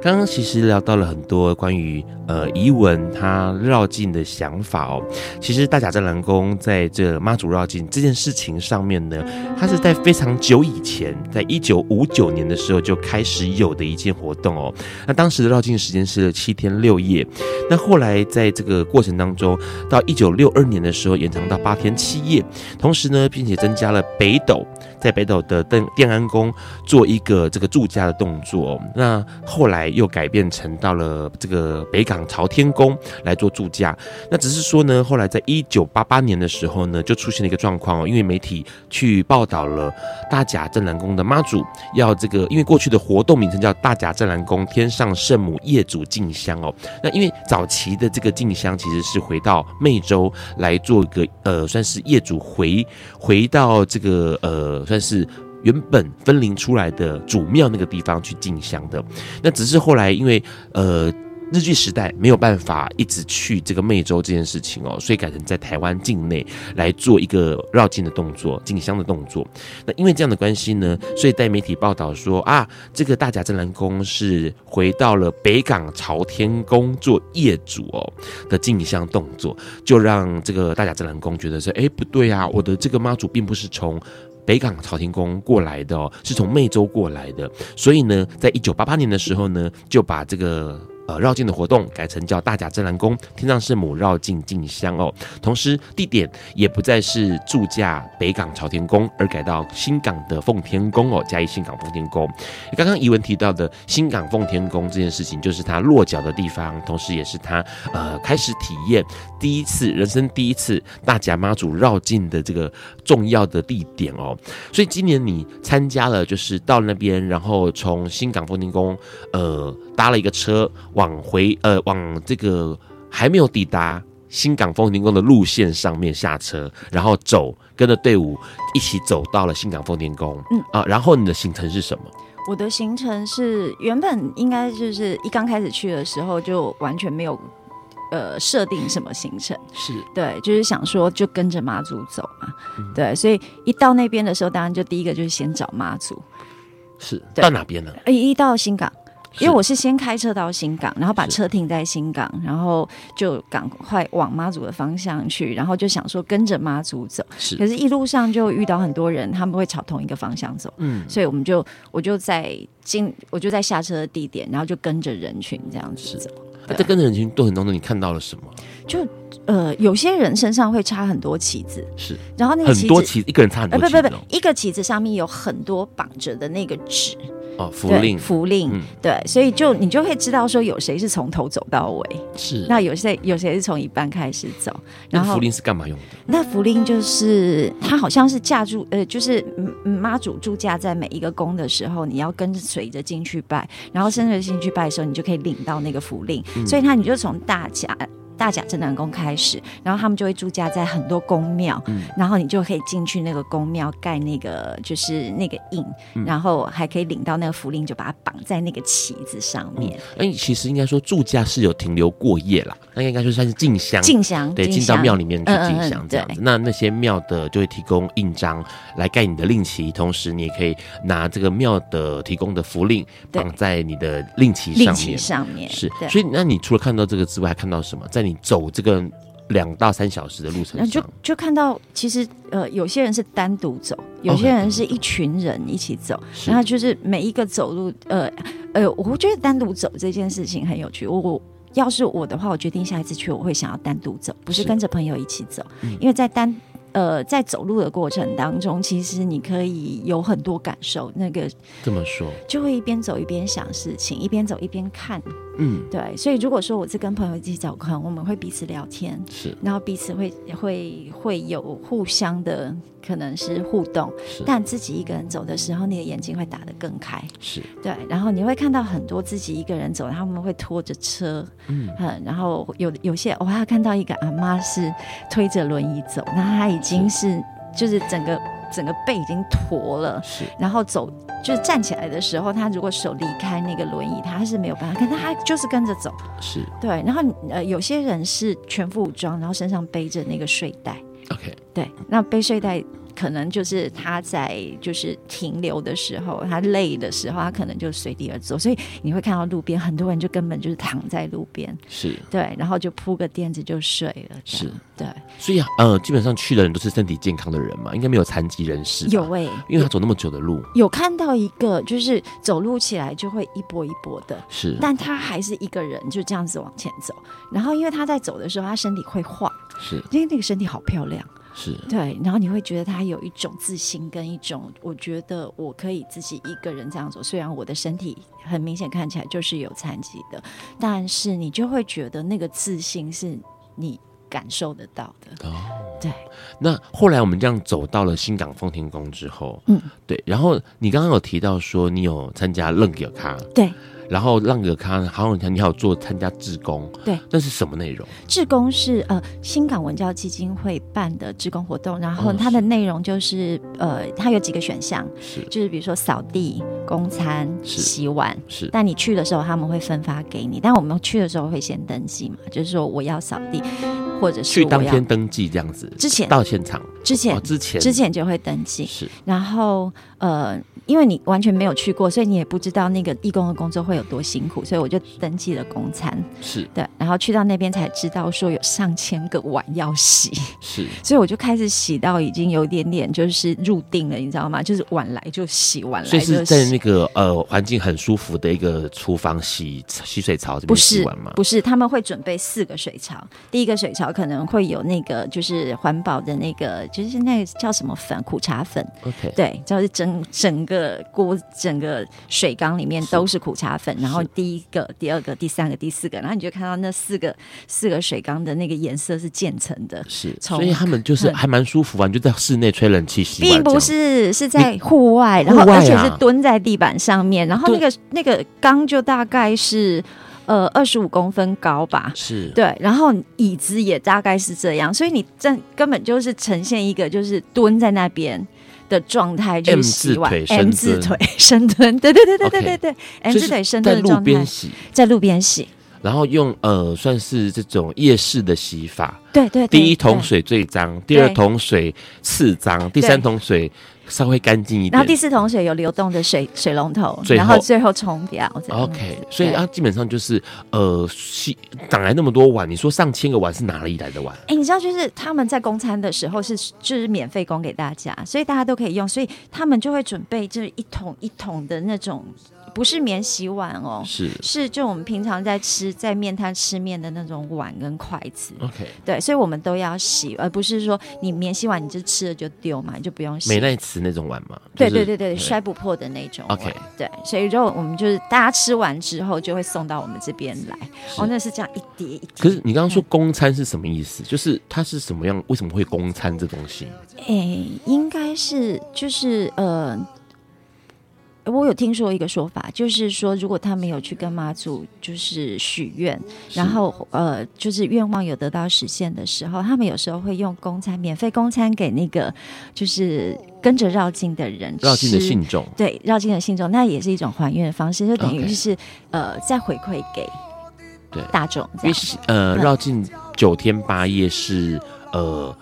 Speaker 1: 刚刚其实聊到了很多关于呃怡文他绕境的想法哦。其实大甲镇澜宫在这妈祖绕境这件事情上面呢，它是在非常久以前，在一九五九年的时候就开始有的一件活动哦。那当时的绕境时间是七天六夜，那后来在这个过程当中，到一九六二年的时候延长到八天七夜。同时呢，并且增加了北斗，在北斗的邓奠安宫做一个这个驻驾的动作。那后来又改变成到了这个北港朝天宫来做驻驾。那只是说呢，后来在一九八八年的时候呢，就出现了一个状况，因为媒体去报道了大甲镇澜宫的妈祖要这个，因为过去的活动名称叫大甲镇澜宫天上圣母业主进香哦。那因为早期的这个进香其实是回到湄洲来做一个呃，算是业主回回到这个呃，算是原本分灵出来的主庙那个地方去进香的。那只是后来因为呃。日据时代没有办法一直去这个湄洲这件事情哦，所以改成在台湾境内来做一个绕境的动作、进香的动作。那因为这样的关系呢，所以带媒体报道说啊，这个大甲镇澜宫是回到了北港朝天宫做业主哦的进香动作，就让这个大甲镇澜宫觉得说，哎，不对啊，我的这个妈祖并不是从北港朝天宫过来的哦，是从湄洲过来的。所以呢，在一九八八年的时候呢，就把这个。呃，绕境的活动改成叫大甲镇澜宫天上圣母绕境进香哦，同时地点也不再是住驾北港朝天宫，而改到新港的奉天宫哦，嘉义新港奉天宫。刚刚怡文提到的新港奉天宫这件事情，就是他落脚的地方，同时也是他呃开始体验第一次人生第一次大甲妈祖绕境的这个重要的地点哦。所以今年你参加了，就是到那边，然后从新港奉天宫呃搭了一个车。往回呃，往这个还没有抵达新港丰田宫的路线上面下车，然后走，跟着队伍一起走到了新港丰田宫。嗯啊，然后你的行程是什么？
Speaker 2: 我的行程是原本应该就是一刚开始去的时候就完全没有呃设定什么行程，
Speaker 1: 是
Speaker 2: 对，就是想说就跟着妈祖走嘛。嗯、对，所以一到那边的时候，当然就第一个就是先找妈祖。
Speaker 1: 是到哪边呢？
Speaker 2: 一到新港。因为我是先开车到新港，然后把车停在新港，然后就赶快往妈祖的方向去，然后就想说跟着妈祖走。是，可是一路上就遇到很多人，他们会朝同一个方向走。嗯，所以我们就我就在进，我就在下车的地点，然后就跟着人群这样子走。
Speaker 1: 那在跟着人群过程当中，你看到了什么？
Speaker 2: 就呃，有些人身上会插很多旗子，
Speaker 1: 是，
Speaker 2: 然后那个
Speaker 1: 很多旗子，一个人插很多旗子，
Speaker 2: 不不不不，一个旗子上面有很多绑着的那个纸。
Speaker 1: 哦，符令。
Speaker 2: 符令，嗯、对，所以就你就会知道说有谁是从头走到尾，
Speaker 1: 是。
Speaker 2: 那有谁有谁是从一半开始走，然后
Speaker 1: 符令是干嘛用的？
Speaker 2: 那符令就是它好像是架住呃，就是妈祖住驾在每一个宫的时候，你要跟随着进去拜，然后跟着进去拜的时候，你就可以领到那个符令，嗯、所以他你就从大甲。大甲镇南宫开始，然后他们就会驻家在很多宫庙，嗯、然后你就可以进去那个宫庙盖那个就是那个印，嗯、然后还可以领到那个符令，就把它绑在那个旗子上面。
Speaker 1: 哎、嗯，其实应该说驻家是有停留过夜啦，那应该说算是进香，
Speaker 2: 进香
Speaker 1: 对，
Speaker 2: 进
Speaker 1: 到庙里面去进香这样子。那那些庙的就会提供印章来盖你的令旗，同时你也可以拿这个庙的提供的符令绑在你的令旗上面。令旗
Speaker 2: 上面
Speaker 1: 是，所以那你除了看到这个之外，还看到什么？在你走这个两到三小时的路程上，
Speaker 2: 就就看到其实呃，有些人是单独走，有些人是一群人一起走，Okay. 然后就是每一个走路呃呃，我觉得单独走这件事情很有趣。我我要是我的话，我决定下一次去我会想要单独走，不是跟着朋友一起走，嗯、因为在单。呃，在走路的过程当中，其实你可以有很多感受。那个
Speaker 1: 这么说，
Speaker 2: 就会一边走一边想事情，一边走一边看。嗯，对。所以如果说我是跟朋友一起走，可能我们会彼此聊天，
Speaker 1: 是，
Speaker 2: 然后彼此会会会有互相的可能是互动。
Speaker 1: 是，
Speaker 2: 但自己一个人走的时候，你的眼睛会打得更开。
Speaker 1: 是
Speaker 2: 对，然后你会看到很多自己一个人走，他们会拖着车，嗯，嗯，然后有有些我还看到一个阿妈是推着轮椅走，那她。已经是就是整个整个背已经驼了，
Speaker 1: 是，
Speaker 2: 然后走就是站起来的时候，他如果手离开那个轮椅，他是没有办法，可他就是跟着走，
Speaker 1: 是
Speaker 2: 对。然后呃，有些人是全副武装，然后身上背着那个睡袋
Speaker 1: ，OK，
Speaker 2: 对，那背睡袋。可能就是他在就是停留的时候，他累的时候，他可能就随地而走，所以你会看到路边很多人就根本就是躺在路边，
Speaker 1: 是。
Speaker 2: 对，然后就铺个垫子就睡了，
Speaker 1: 是。
Speaker 2: 对。
Speaker 1: 所以呃，基本上去的人都是身体健康的人嘛，应该没有残疾人士。
Speaker 2: 有哎、欸，
Speaker 1: 因为他走那么久的路，
Speaker 2: 有看到一个就是走路起来就会一波一波的，
Speaker 1: 是，
Speaker 2: 但他还是一个人就这样子往前走，然后因为他在走的时候，他身体会晃，
Speaker 1: 是。
Speaker 2: 因为那个身体好漂亮。
Speaker 1: 是
Speaker 2: 对，然后你会觉得他有一种自信跟一种，我觉得我可以自己一个人这样做，虽然我的身体很明显看起来就是有残疾的，但是你就会觉得那个自信是你感受得到的。哦，对。
Speaker 1: 那后来我们这样走到了新港奉天宫之后，嗯，对。然后你刚刚有提到说你有参加楞格卡，
Speaker 2: 对。
Speaker 1: 然后让个康，好像你还有做参加志工，
Speaker 2: 对，
Speaker 1: 那是什么内容？
Speaker 2: 志工是呃新港文教基金会办的志工活动，然后它的内容就是、呃它有几个选项，
Speaker 1: 是。
Speaker 2: 就是比如说扫地、供餐、洗碗，
Speaker 1: 是。
Speaker 2: 但你去的时候他们会分发给你，但我们去的时候会先登记嘛，就是说我要扫地，或者是
Speaker 1: 去当天登记这样子，
Speaker 2: 之前。
Speaker 1: 到现场。
Speaker 2: 之前、
Speaker 1: 哦、之前。
Speaker 2: 之前就会登记，
Speaker 1: 是。
Speaker 2: 然后呃。因为你完全没有去过，所以你也不知道那个义工的工作会有多辛苦，所以我就登记了公餐，
Speaker 1: 是
Speaker 2: 对，然后去到那边才知道说有上千个碗要洗，
Speaker 1: 是，
Speaker 2: 所以我就开始洗到已经有点点就是入定了，你知道吗？就是碗来就洗，碗来就洗。
Speaker 1: 所以是在那个呃环境很舒服的一个厨房洗洗水槽这边洗碗吗？
Speaker 2: 不是，不是，他们会准备四个水槽，第一个水槽可能会有那个就是环保的那个就是那个叫什么粉苦茶粉
Speaker 1: ，OK，
Speaker 2: 对，就是整整个。锅整个水缸里面都是苦茶粉，然后第一个、第二个、第三个、第四个，然后你就看到那四个四个水缸的那个颜色是渐层的，
Speaker 1: 是，所以他们就是还蛮舒服啊，嗯、就在室内吹冷气洗碗，
Speaker 2: 并不是是在户外，然后而且是蹲在地板上面，然后那个那个缸就大概是呃二十五公分高吧，
Speaker 1: 是。
Speaker 2: 对，然后椅子也大概是这样，所以你这根本就是呈现一个就是蹲在那边。的状态就是洗碗
Speaker 1: M 字
Speaker 2: 腿深蹲，对对对对对对对，M 字腿深蹲的状态，在路边洗，
Speaker 1: 然后用呃算是这种夜市的洗法，
Speaker 2: 对对，
Speaker 1: 第一桶水最脏，第二桶水次脏，第三桶水稍微干净一点，
Speaker 2: 然后第四桶水有流动的水水龙头，然后最后冲掉。
Speaker 1: OK，所以它基本上就是呃洗哪来那么多碗？你说上千个碗是哪里来的碗？
Speaker 2: 哎，你知道就是他们在供餐的时候是就是免费供给大家，所以大家都可以用，所以他们就会准备就是一桶一桶的那种。不是免洗碗哦，
Speaker 1: 是
Speaker 2: 是就我们平常在吃在面摊吃面的那种碗跟筷子。
Speaker 1: OK，
Speaker 2: 对，所以我们都要洗，而不是说你免洗碗你就吃了就丢嘛，你就不用洗。
Speaker 1: 美奈瓷那种碗嘛，
Speaker 2: 对对对对，摔不破的那种。OK，对，所以就我们就是大家吃完之后就会送到我们这边来。哦，那是这样一叠一叠。
Speaker 1: 可是你刚刚说公餐是什么意思？就是它是什么样？为什么会公餐这东西？
Speaker 2: 哎，应该是就是呃。我有听说一个说法，就是说，如果他没有去跟妈祖就是许愿，然后呃，就是愿望有得到实现的时候，他们有时候会用公餐，免费公餐给那个就是跟着绕境的人，
Speaker 1: 绕境的信众，
Speaker 2: 对，绕境的信众，那也是一种还愿的方式，就等于是 Okay. 呃，再回馈给对大众，
Speaker 1: 因为呃，绕境九天八夜是呃。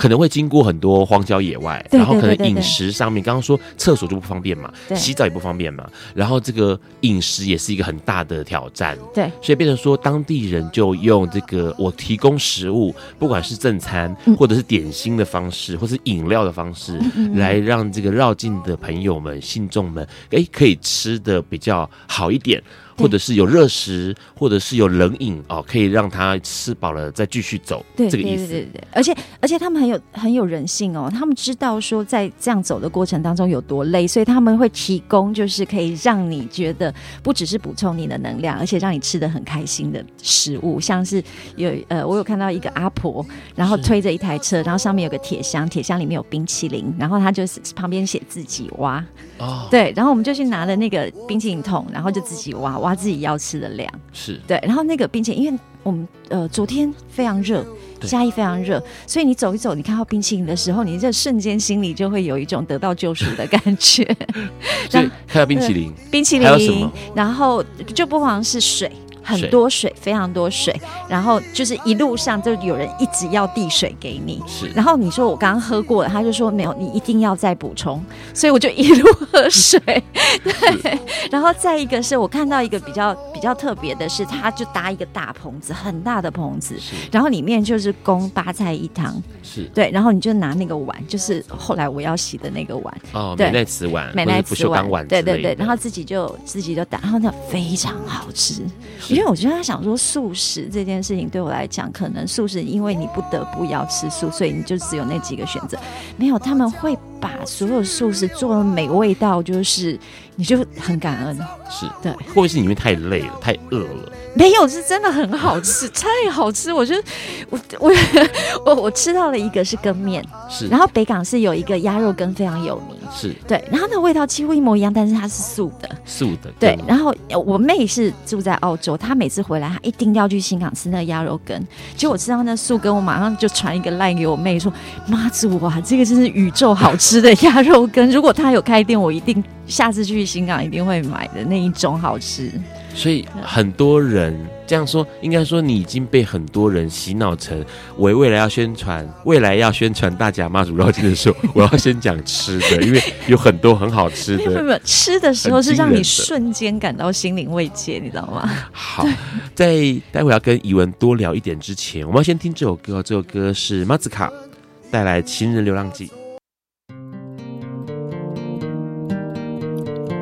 Speaker 1: 可能会经过很多荒郊野外，然后可能饮食上面，刚刚说厕所就不方便嘛，洗澡也不方便嘛，然后这个饮食也是一个很大的挑战，
Speaker 2: 对，
Speaker 1: 所以变成说当地人就用这个我提供食物，不管是正餐或者是点心的方式，或是饮料的方式，嗯、来让这个绕境的朋友们、信众们，哎，可以吃的比较好一点。或者是有热食，或者是有冷饮哦，可以让他吃饱了再继续走，对这个意思。对对对，
Speaker 2: 而且而且他们很有很有人性哦，他们知道说在这样走的过程当中有多累，所以他们会提供就是可以让你觉得不只是补充你的能量，而且让你吃的很开心的食物，像是有呃，我有看到一个阿婆，然后推着一台车，然后上面有个铁箱，铁箱里面有冰淇淋，然后他就是旁边写自己挖哦，对，然后我们就去拿了那个冰淇淋桶，然后就自己挖挖。自己要吃的量
Speaker 1: 是
Speaker 2: 对，然后那个冰淇淋，因为我们呃昨天非常热，嘉义非常热，所以你走一走，你看到冰淇淋的时候，你这瞬间心里就会有一种得到救赎的感觉。
Speaker 1: 所以 看到冰淇淋，
Speaker 2: 冰淇淋还有什么？然后就不妨是水。很多水，水非常多水，然后就是一路上就有人一直要递水给你，是。然后你说我刚刚喝过了，他就说没有，你一定要再补充，所以我就一路喝水。对，然后再一个是我看到一个比较比较特别的是，他就搭一个大棚子，很大的棚子，是。然后里面就是供八菜一汤，是。对，然后你就拿那个碗，就是后来我要洗的那个碗，
Speaker 1: 哦，美奈瓷碗，美奈瓷碗，
Speaker 2: 对对对，然后自己就自己就打，然后那非常好吃。因为我觉得他想说素食这件事情对我来讲，可能素食因为你不得不要吃素，所以你就只有那几个选择。没有，他们会把所有素食做的美味到，就是你就很感恩。
Speaker 1: 是
Speaker 2: 对，
Speaker 1: 会不会是因为太累了，太饿了？
Speaker 2: 没有，是真的很好吃，太好吃！我觉得我我我我吃到了一个是羹面，是，然后北港是有一个鸭肉羹非常有名，
Speaker 1: 是
Speaker 2: 对，然后那味道几乎一模一样，但是它是素的，
Speaker 1: 素的，
Speaker 2: 对。然后我妹是住在澳洲，她每次回来，她一定要去新港吃那个鸭肉羹。结果我吃到那素羹，我马上就传一个 line 给我妹说：“妈祖啊，这个真是宇宙好吃的鸭肉羹！如果她有开店，我一定下次去新港一定会买的那一种好吃。”
Speaker 1: 所以很多人这样说，应该说你已经被很多人洗脑成，我未来要宣传，未来要宣传大家妈祖绕境的时候，我要先讲吃的，因为有很多很好吃的。
Speaker 2: 没有吃的时候是让你瞬间感到心灵慰藉，你知道吗？
Speaker 1: 好，在待会要跟怡文多聊一点之前，我们要先听这首歌，这首歌是马子卡带来《情人流浪记》。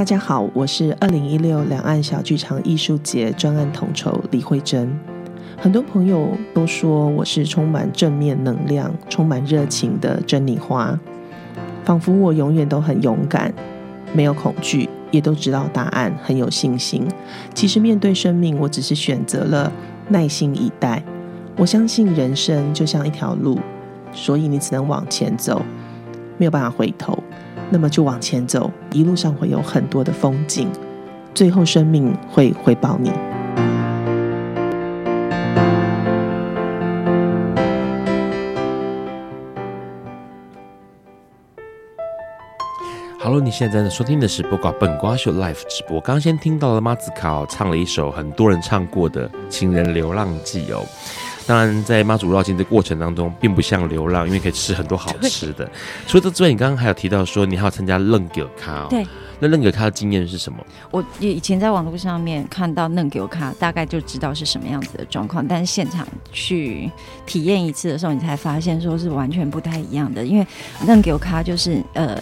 Speaker 3: 大家好，我是二零一六两岸小剧场艺术节专案统筹李慧珍。很多朋友都说我是充满正面能量、充满热情的珍妮花，仿佛我永远都很勇敢，没有恐惧，也都知道答案，很有信心。其实面对生命，我只是选择了耐心以待。我相信人生就像一条路，所以你只能往前走，没有办法回头。那么就往前走，一路上会有很多的风景，最后生命会回报你。
Speaker 1: Hello，你现在在收听的是播瓜本瓜秀 Live 直播。刚先听到了马子考唱了一首很多人唱过的《情人流浪记》哦。当然，在妈祖绕境的过程当中，并不像流浪，因为可以吃很多好吃的。除了这之外，你刚刚还有提到说，你还要参加楞给卡哦。
Speaker 2: 对。
Speaker 1: 那楞给卡的经验是什么？
Speaker 2: 我以前在网络上面看到楞给卡，大概就知道是什么样子的状况，但是现场去体验一次的时候，你才发现说是完全不太一样的。因为楞给卡就是呃。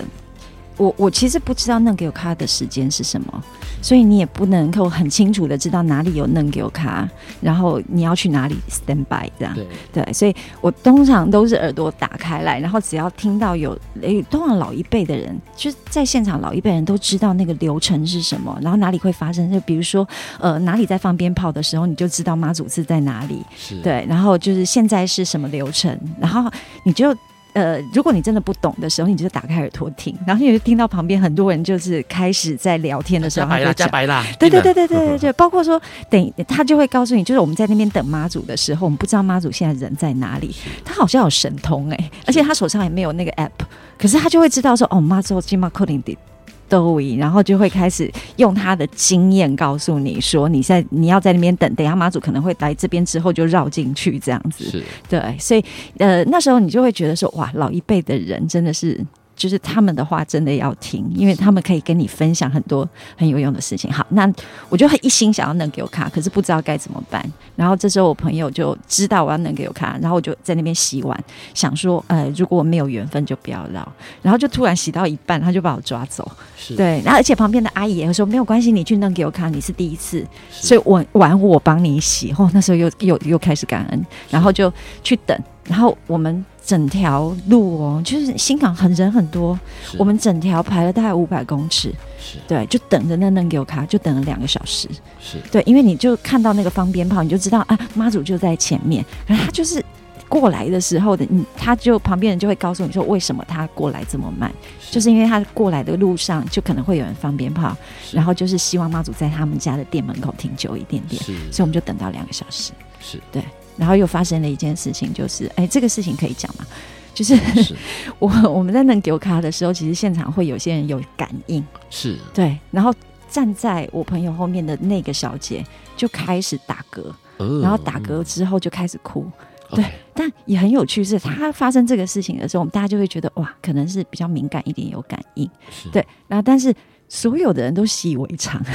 Speaker 2: 我我其实不知道嫩给我卡的时间是什么，所以你也不能够很清楚的知道哪里有嫩给我卡，然后你要去哪里 stand by 这样。对对，所以我通常都是耳朵打开来，然后只要听到有诶，通常老一辈的人就是在现场，老一辈人都知道那个流程是什么，然后哪里会发生，就比如说呃哪里在放鞭炮的时候，你就知道妈祖是在哪里。是。对，然后就是现在是什么流程，然后你就。呃，如果你真的不懂的时候，你就打开耳朵听，然后你就听到旁边很多人就是开始在聊天的时候，
Speaker 1: 加白啦，加白啦，
Speaker 2: 对对对对对对对，包括说等他就会告诉你，就是我们在那边等妈祖的时候，我们不知道妈祖现在人在哪里，他好像有神通哎、欸，而且他手上也没有那个 app，可是他就会知道说，哦，妈祖今嘛克林迪。都已，然后就会开始用他的经验告诉你说，你在你要在那边等，等下妈祖可能会来这边之后就绕进去这样子。是，对，所以呃那时候你就会觉得说，哇，老一辈的人真的是。就是他们的话真的要听，因为他们可以跟你分享很多很有用的事情。好，那我就很一心想要弄给我卡，可是不知道该怎么办。然后这时候我朋友就知道我要弄给我卡，然后我就在那边洗碗，想说，呃，如果我没有缘分就不要绕。然后就突然洗到一半，他就把我抓走。是对，然后而且旁边的阿姨也会说没有关系，你去弄给我卡，你是第一次，所以我碗我帮你洗。哦，那时候又又又开始感恩，然后就去等。然后我们整条路哦，就是新港很人很多，我们整条排了大概五百公尺，是。对，就等着那能给我卡，就等了两个小时，是。对，因为你就看到那个放鞭炮，你就知道啊，妈祖就在前面，然后他就是过来的时候的，你他就旁边人就会告诉你说，为什么他过来这么慢，是。就是因为他过来的路上就可能会有人放鞭炮，然后就是希望妈祖在他们家的店门口停久一点点，所以我们就等到两个小时，是。对。然后又发生了一件事情，就是，哎，这个事情可以讲吗？就是，是 我我们在弄丢卡的时候，其实现场会有些人有感应，是对。然后站在我朋友后面的那个小姐就开始打嗝，哦、然后打嗝之后就开始哭，嗯、对。但也很有趣是，她发生这个事情的时候，我们大家就会觉得哇，可能是比较敏感一点，有感应，是对。然后但是所有的人都习以为常。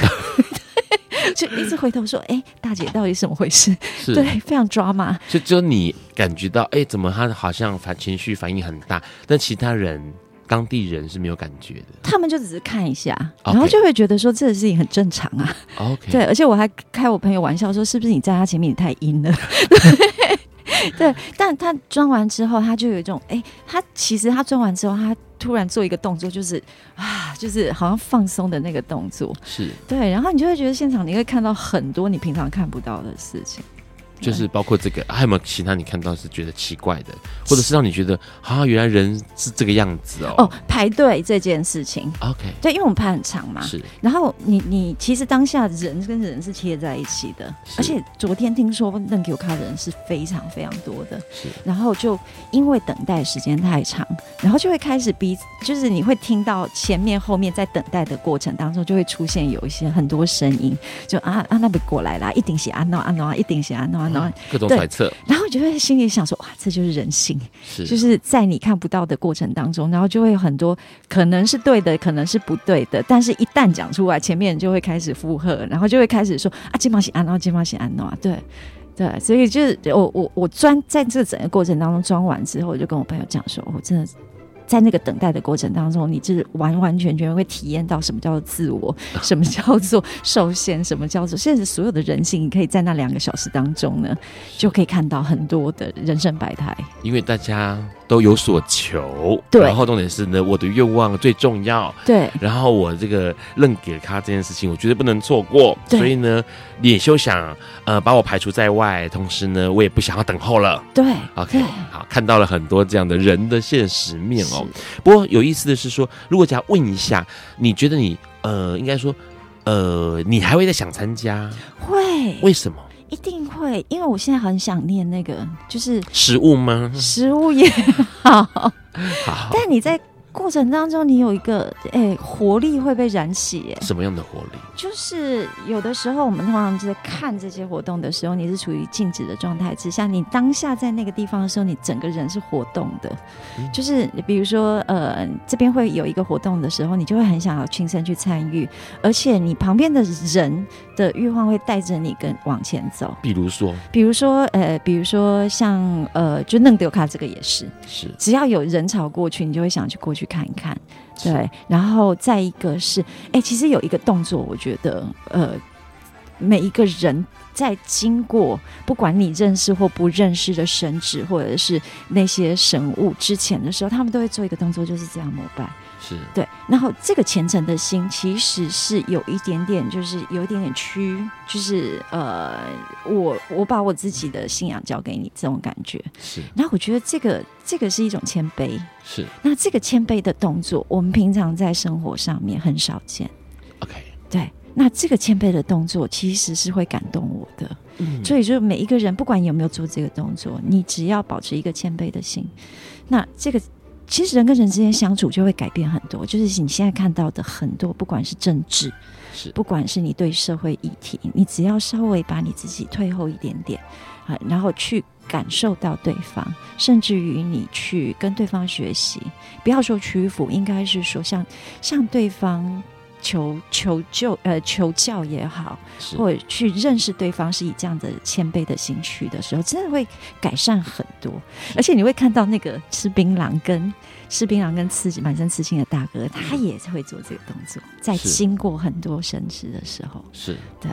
Speaker 2: 就一直回头说：“哎、欸，大姐，到底怎么回事？”是对，非常抓马。
Speaker 1: 就只有你感觉到，哎、欸，怎么他好像反情绪反应很大，但其他人当地人是没有感觉的。
Speaker 2: 他们就只是看一下，然后就会觉得说这个事情很正常啊。OK，对，而且我还开我朋友玩笑说：“是不是你在他前面你太阴了？” 对，但他装完之后，他就有一种，哎、欸，他其实他装完之后，他。突然做一个动作，就是啊，就是好像放松的那个动作，是对，然后你就会觉得现场你会看到很多你平常看不到的事情。
Speaker 1: 就是包括这个，还有没有其他你看到是觉得奇怪的，或者是让你觉得啊，原来人是这个样子哦？
Speaker 2: 哦，排队这件事情
Speaker 1: ，OK，
Speaker 2: 对，因为我们排很长嘛，是。然后你你其实当下人跟人是贴在一起的，而且昨天听说能给我看的人是非常非常多的，是。然后就因为等待时间太长，然后就会开始逼，就是你会听到前面后面在等待的过程当中，就会出现有一些很多声音，就啊啊那边过来啦，一定是啊诺啊诺啊，一定是啊诺啊。然后
Speaker 1: 各种揣测，
Speaker 2: 然后就会心里想说：“哇，这就是人性，是就是在你看不到的过程当中，然后就会有很多可能是对的，可能是不对的。但是一旦讲出来，前面人就会开始附和，然后就会开始说：啊，金毛喜安诺，金毛喜安诺，对对。所以就是我我我装在这整个过程当中装完之后，我就跟我朋友讲说：我真的。”在那个等待的过程当中，你就是完完全全会体验到什么叫做自我，什么叫做受限，什么叫做现在所有的人性。你可以在那两个小时当中呢，就可以看到很多的人生百态。
Speaker 1: 因为大家都有所求，
Speaker 2: 对。
Speaker 1: 然后重点是呢，我的愿望最重要，
Speaker 2: 对。
Speaker 1: 然后我这个认给他这件事情，我绝对不能错过。对。所以呢，也休想呃把我排除在外。同时呢，我也不想要等候了。
Speaker 2: 对。
Speaker 1: OK，好，看到了很多这样的人的现实面哦。不过有意思的是说，如果假如问一下，你觉得你呃，应该说呃，你还会再想参加？
Speaker 2: 会？
Speaker 1: 为什么？
Speaker 2: 一定会，因为我现在很想念那个，就是
Speaker 1: 食物吗？
Speaker 2: 食物也好，
Speaker 1: 好。
Speaker 2: 但你在过程当中，你有一个哎、欸、活力会被燃起，哎，
Speaker 1: 什么样的活力？
Speaker 2: 就是有的时候我们通常是在看这些活动的时候，你是处于静止的状态之下，你当下在那个地方的时候，你整个人是活动的。嗯、就是比如说，呃，这边会有一个活动的时候，你就会很想要亲身去参与，而且你旁边的人的欲望会带着你跟往前走。
Speaker 1: 比如说，
Speaker 2: 比如说，呃，比如说像呃，就弄丢卡这个也是，
Speaker 1: 是
Speaker 2: 只要有人潮过去，你就会想去过去看一看。对，然后再一个是，哎，其实有一个动作，我觉得，呃，每一个人在经过不管你认识或不认识的神祇或者是那些神物之前的时候，他们都会做一个动作，就是这样膜拜。
Speaker 1: 是
Speaker 2: 对，然后这个虔诚的心其实是有一点点，就是有一点点屈，就是呃，我我把我自己的信仰交给你这种感觉。
Speaker 1: 是，
Speaker 2: 然后我觉得这个这个是一种谦卑。
Speaker 1: 是，
Speaker 2: 那这个谦卑的动作，我们平常在生活上面很少见。
Speaker 1: OK，
Speaker 2: 对，那这个谦卑的动作其实是会感动我的。嗯，所以就是每一个人，不管你有没有做这个动作，你只要保持一个谦卑的心，那这个。其实人跟人之间相处就会改变很多，就是你现在看到的很多，不管是政治，
Speaker 1: 是
Speaker 2: 不管是你对社会议题，你只要稍微把你自己退后一点点啊，然后去感受到对方，甚至于你去跟对方学习，不要说屈服，应该是说向向对方。求求救，呃，求教也好，或者去认识对方，是以这样的谦卑的心去的时候，真的会改善很多。而且你会看到那个吃槟榔跟吃槟榔跟刺满身刺青的大哥，他也会做这个动作，在经过很多神职的时候，
Speaker 1: 是。
Speaker 2: 对。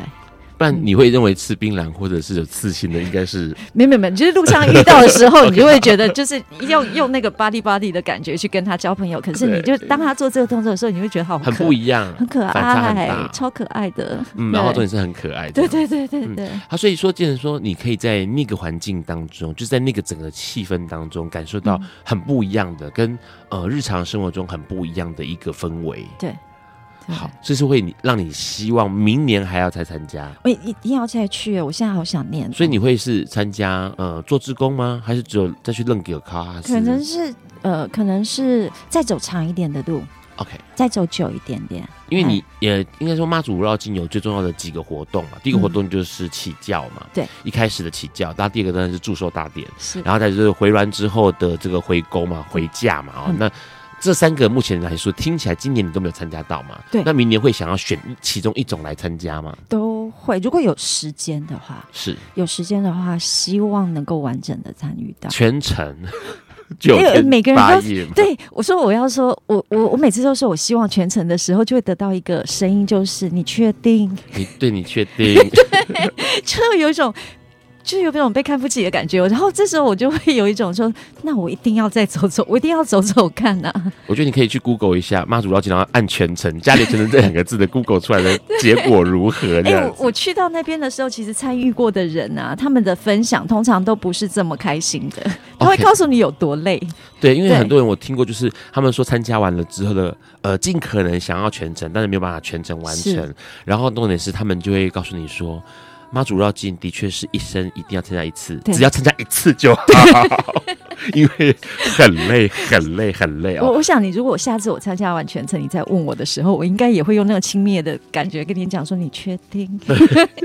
Speaker 1: 不然你会认为吃槟榔或者是有刺青的应该是
Speaker 2: 没没没，就是路上遇到的时候，你就会觉得就是要用那个 body body 的感觉去跟他交朋友。可是你就当他做这个动作的时候，你会觉得好
Speaker 1: 很不一样，
Speaker 2: 很可爱，超可爱的。
Speaker 1: 嗯，然后重点是很可爱的。
Speaker 2: 对对对对对。
Speaker 1: 他所以说，既然说你可以在那个环境当中，就是在那个整个气氛当中，感受到很不一样的，跟呃日常生活中很不一样的一个氛围。
Speaker 2: 对。
Speaker 1: 好，这是会你让你希望明年还要再参加？
Speaker 2: 我一定要再去，我现在好想念。
Speaker 1: 所以你会是参加呃做志工吗？还是只有再去认给卡？
Speaker 2: 可能是呃，可能是再走长一点的路。
Speaker 1: OK，
Speaker 2: 再走久一点点。
Speaker 1: 因为你也应该说妈祖绕境有最重要的几个活动嘛。第一个活动就是起教嘛，
Speaker 2: 对，
Speaker 1: 一开始的起轿。那第二个当然是祝寿大典，
Speaker 2: 是。
Speaker 1: 然后再就是回銮之后的这个回宫嘛，回驾嘛，哦，那。这三个目前来说听起来，今年你都没有参加到嘛？
Speaker 2: 对，
Speaker 1: 那明年会想要选其中一种来参加吗？
Speaker 2: 都会，如果有时间的话，
Speaker 1: 是
Speaker 2: 有时间的话，希望能够完整的参与到
Speaker 1: 全程。
Speaker 2: 因为每个人都对我说，我要说，我我我每次都说我希望全程的时候，就会得到一个声音，就是你确定？
Speaker 1: 你对你确定？
Speaker 2: 对，就有一种。就有那种被看不起的感觉，然后这时候我就会有一种说，那我一定要再走走，我一定要走走看呐、啊。
Speaker 1: 我觉得你可以去 Google 一下妈祖绕境，然后按全程，加里全程这两个字的 Google 出来的结果如何？哎、欸，
Speaker 2: 我去到那边的时候，其实参与过的人啊，他们的分享通常都不是这么开心的，他会告诉你有多累。Okay.
Speaker 1: 对，因为很多人我听过，就是他们说参加完了之后的，呃，尽可能想要全程，但是没有办法全程完成。然后重点是，他们就会告诉你说。妈祖绕境的确是一生一定要参加一次，只要参加一次就好，因为很累，很累，很累哦。
Speaker 2: 我我想你，如果下次我参加完全程，你再问我的时候，我应该也会用那种轻蔑的感觉跟你讲说：“你确定？”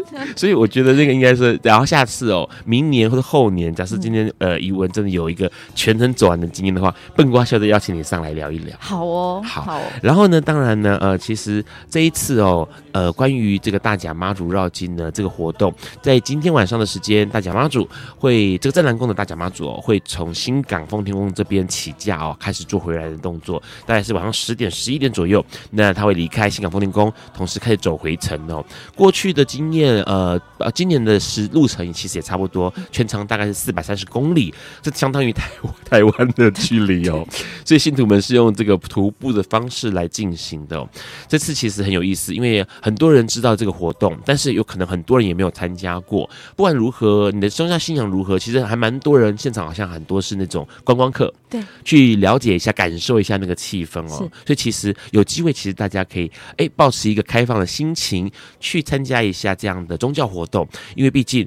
Speaker 1: 所以我觉得这个应该是，然后下次哦，明年或者后年，假设今天、嗯、呃，余文真的有一个全程走完的经验的话，笨瓜秀的邀请你上来聊一聊。
Speaker 2: 好哦，
Speaker 1: 好。
Speaker 2: 好哦、
Speaker 1: 然后呢，当然呢，呃，其实这一次哦，呃，关于这个大甲妈祖绕境呢，这个活动。在今天晚上的时间，大甲妈祖会这个镇南宫的大甲妈祖哦，会从新港奉天宫这边起驾哦，开始做回来的动作，大概是晚上十点、十一点左右。那他会离开新港奉天宫，同时开始走回程哦。过去的经验，呃呃，今年的时路程其实也差不多，全长大概是四百三十公里，这相当于台 台湾的距离哦。所以信徒们是用这个徒步的方式来进行的哦。这次其实很有意思，因为很多人知道这个活动，但是有可能很多人也没有参加。加过，不管如何，你的宗教信仰如何，其实还蛮多人现场，好像很多是那种观光客，
Speaker 2: 对，
Speaker 1: 去了解一下，感受一下那个气氛哦。所以其实有机会，其实大家可以哎，保持一个开放的心情去参加一下这样的宗教活动，因为毕竟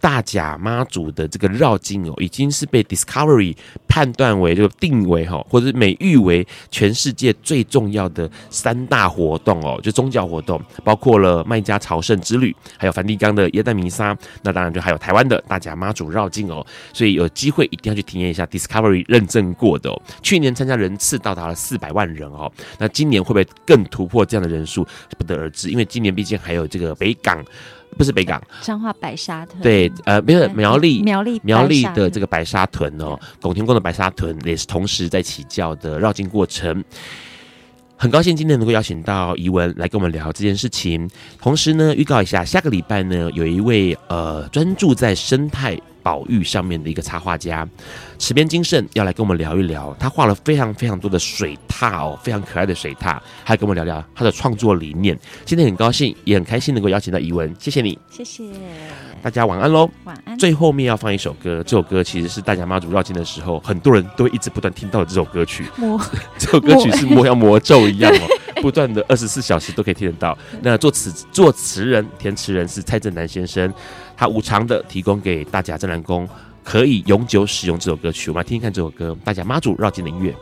Speaker 1: 大甲妈祖的这个绕境哦，已经是被 Discovery 判断为就定为哈，或者美誉为全世界最重要的三大活动哦，就宗教活动，包括了麦加朝圣之旅，还有梵蒂冈的耶诞弥撒，那当然就还有台湾的大甲妈祖绕境哦，所以有机会一定要去体验一下 Discovery 认证过的哦。去年参加人次到达了四百万人哦，那今年会不会更突破这样的人数，不得而知，因为今年毕竟还有这个北港。不是北港，
Speaker 2: 彰化白沙屯。
Speaker 1: 对，呃，没有苗栗，
Speaker 2: 苗栗，
Speaker 1: 苗栗的这个白沙屯哦，拱天宫的白沙屯也是同时在起轿的绕境过程。很高兴今天能够邀请到怡文来跟我们聊这件事情，同时呢，预告一下，下个礼拜呢，有一位呃专注在生态保育上面的一个插画家。池边金盛要来跟我们聊一聊，他画了非常非常多的水獭哦，非常可爱的水獭，还跟我们聊聊他的创作理念。今天很高兴，也很开心能够邀请到怡文，谢谢你，
Speaker 2: 谢谢
Speaker 1: 大家，晚安喽，
Speaker 2: 晚安。
Speaker 1: 最后面要放一首歌，这首歌其实是大家妈祖绕境的时候，很多人都会一直不断听到的这首歌曲。魔，这首歌曲是魔像魔咒一样哦，不断的二十四小时都可以听得到。那作词作词人填词人是蔡振南先生，他无偿的提供给大甲镇南宫。可以永久使用这首歌曲，我们来听听看这首歌。大甲妈祖绕境的音乐。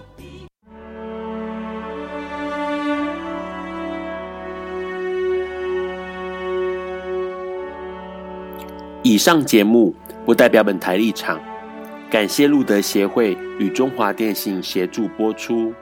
Speaker 4: 以上节目不代表本台立场，感谢路德协会与中华电信协助播出。